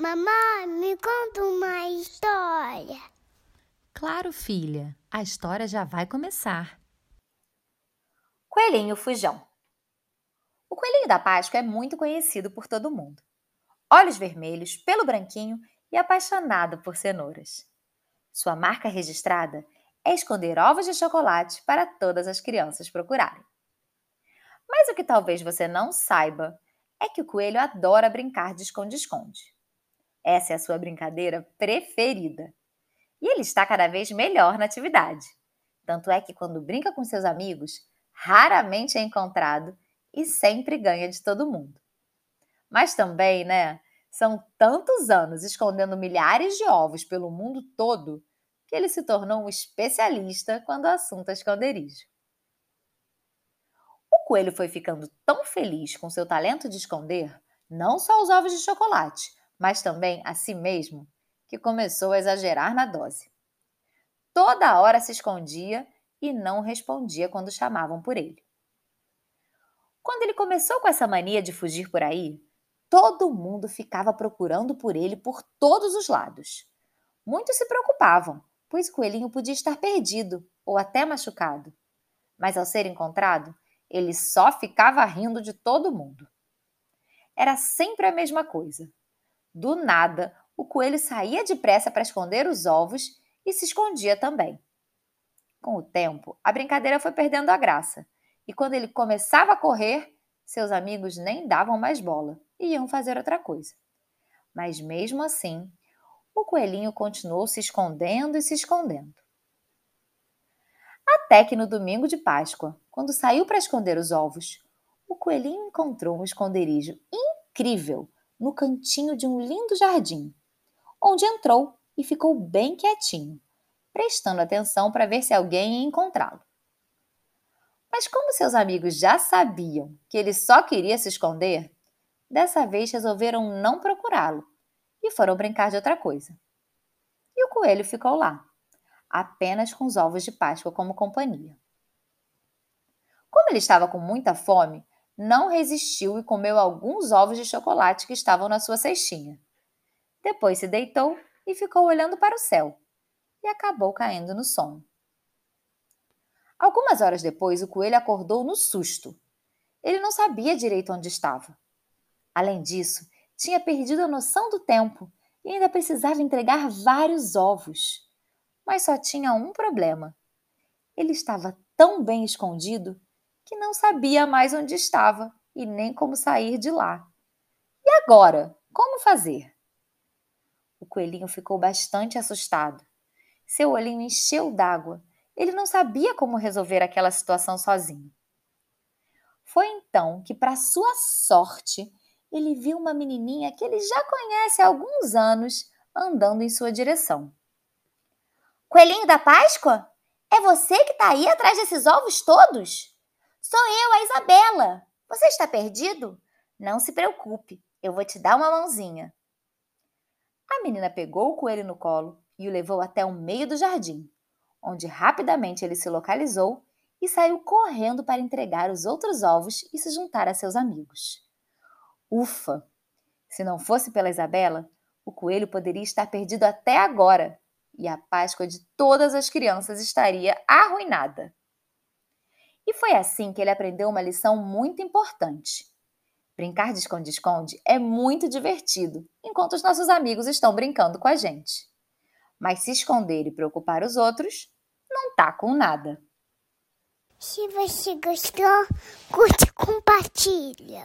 Mamãe, me conta uma história. Claro, filha, a história já vai começar. Coelhinho Fujão. O coelhinho da Páscoa é muito conhecido por todo mundo. Olhos vermelhos, pelo branquinho e apaixonado por cenouras. Sua marca registrada é esconder ovos de chocolate para todas as crianças procurarem. Mas o que talvez você não saiba é que o coelho adora brincar de esconde-esconde. Essa é a sua brincadeira preferida. E ele está cada vez melhor na atividade. Tanto é que quando brinca com seus amigos, raramente é encontrado e sempre ganha de todo mundo. Mas também, né? São tantos anos escondendo milhares de ovos pelo mundo todo que ele se tornou um especialista quando o assunto é esconderijo. O coelho foi ficando tão feliz com seu talento de esconder não só os ovos de chocolate, mas também a si mesmo, que começou a exagerar na dose. Toda hora se escondia e não respondia quando chamavam por ele. Quando ele começou com essa mania de fugir por aí, todo mundo ficava procurando por ele por todos os lados. Muitos se preocupavam, pois o coelhinho podia estar perdido ou até machucado. Mas ao ser encontrado, ele só ficava rindo de todo mundo. Era sempre a mesma coisa. Do nada, o coelho saía depressa para esconder os ovos e se escondia também. Com o tempo, a brincadeira foi perdendo a graça, e quando ele começava a correr, seus amigos nem davam mais bola e iam fazer outra coisa. Mas mesmo assim, o coelhinho continuou se escondendo e se escondendo. Até que no domingo de Páscoa, quando saiu para esconder os ovos, o coelhinho encontrou um esconderijo incrível no cantinho de um lindo jardim, onde entrou e ficou bem quietinho, prestando atenção para ver se alguém ia encontrá-lo. Mas como seus amigos já sabiam que ele só queria se esconder, dessa vez resolveram não procurá-lo e foram brincar de outra coisa. E o coelho ficou lá, apenas com os ovos de Páscoa como companhia. Como ele estava com muita fome, não resistiu e comeu alguns ovos de chocolate que estavam na sua cestinha. Depois se deitou e ficou olhando para o céu e acabou caindo no sono. Algumas horas depois, o coelho acordou no susto. Ele não sabia direito onde estava. Além disso, tinha perdido a noção do tempo e ainda precisava entregar vários ovos. Mas só tinha um problema. Ele estava tão bem escondido que não sabia mais onde estava e nem como sair de lá. E agora? Como fazer? O coelhinho ficou bastante assustado. Seu olhinho encheu d'água. Ele não sabia como resolver aquela situação sozinho. Foi então que, para sua sorte, ele viu uma menininha que ele já conhece há alguns anos andando em sua direção. Coelhinho da Páscoa? É você que está aí atrás desses ovos todos? Sou eu, a Isabela. Você está perdido? Não se preocupe, eu vou te dar uma mãozinha. A menina pegou o coelho no colo e o levou até o meio do jardim, onde rapidamente ele se localizou e saiu correndo para entregar os outros ovos e se juntar a seus amigos. Ufa! Se não fosse pela Isabela, o coelho poderia estar perdido até agora e a Páscoa de todas as crianças estaria arruinada. E foi assim que ele aprendeu uma lição muito importante. Brincar de esconde-esconde é muito divertido, enquanto os nossos amigos estão brincando com a gente. Mas se esconder e preocupar os outros, não tá com nada. Se você gostou, curte e compartilha.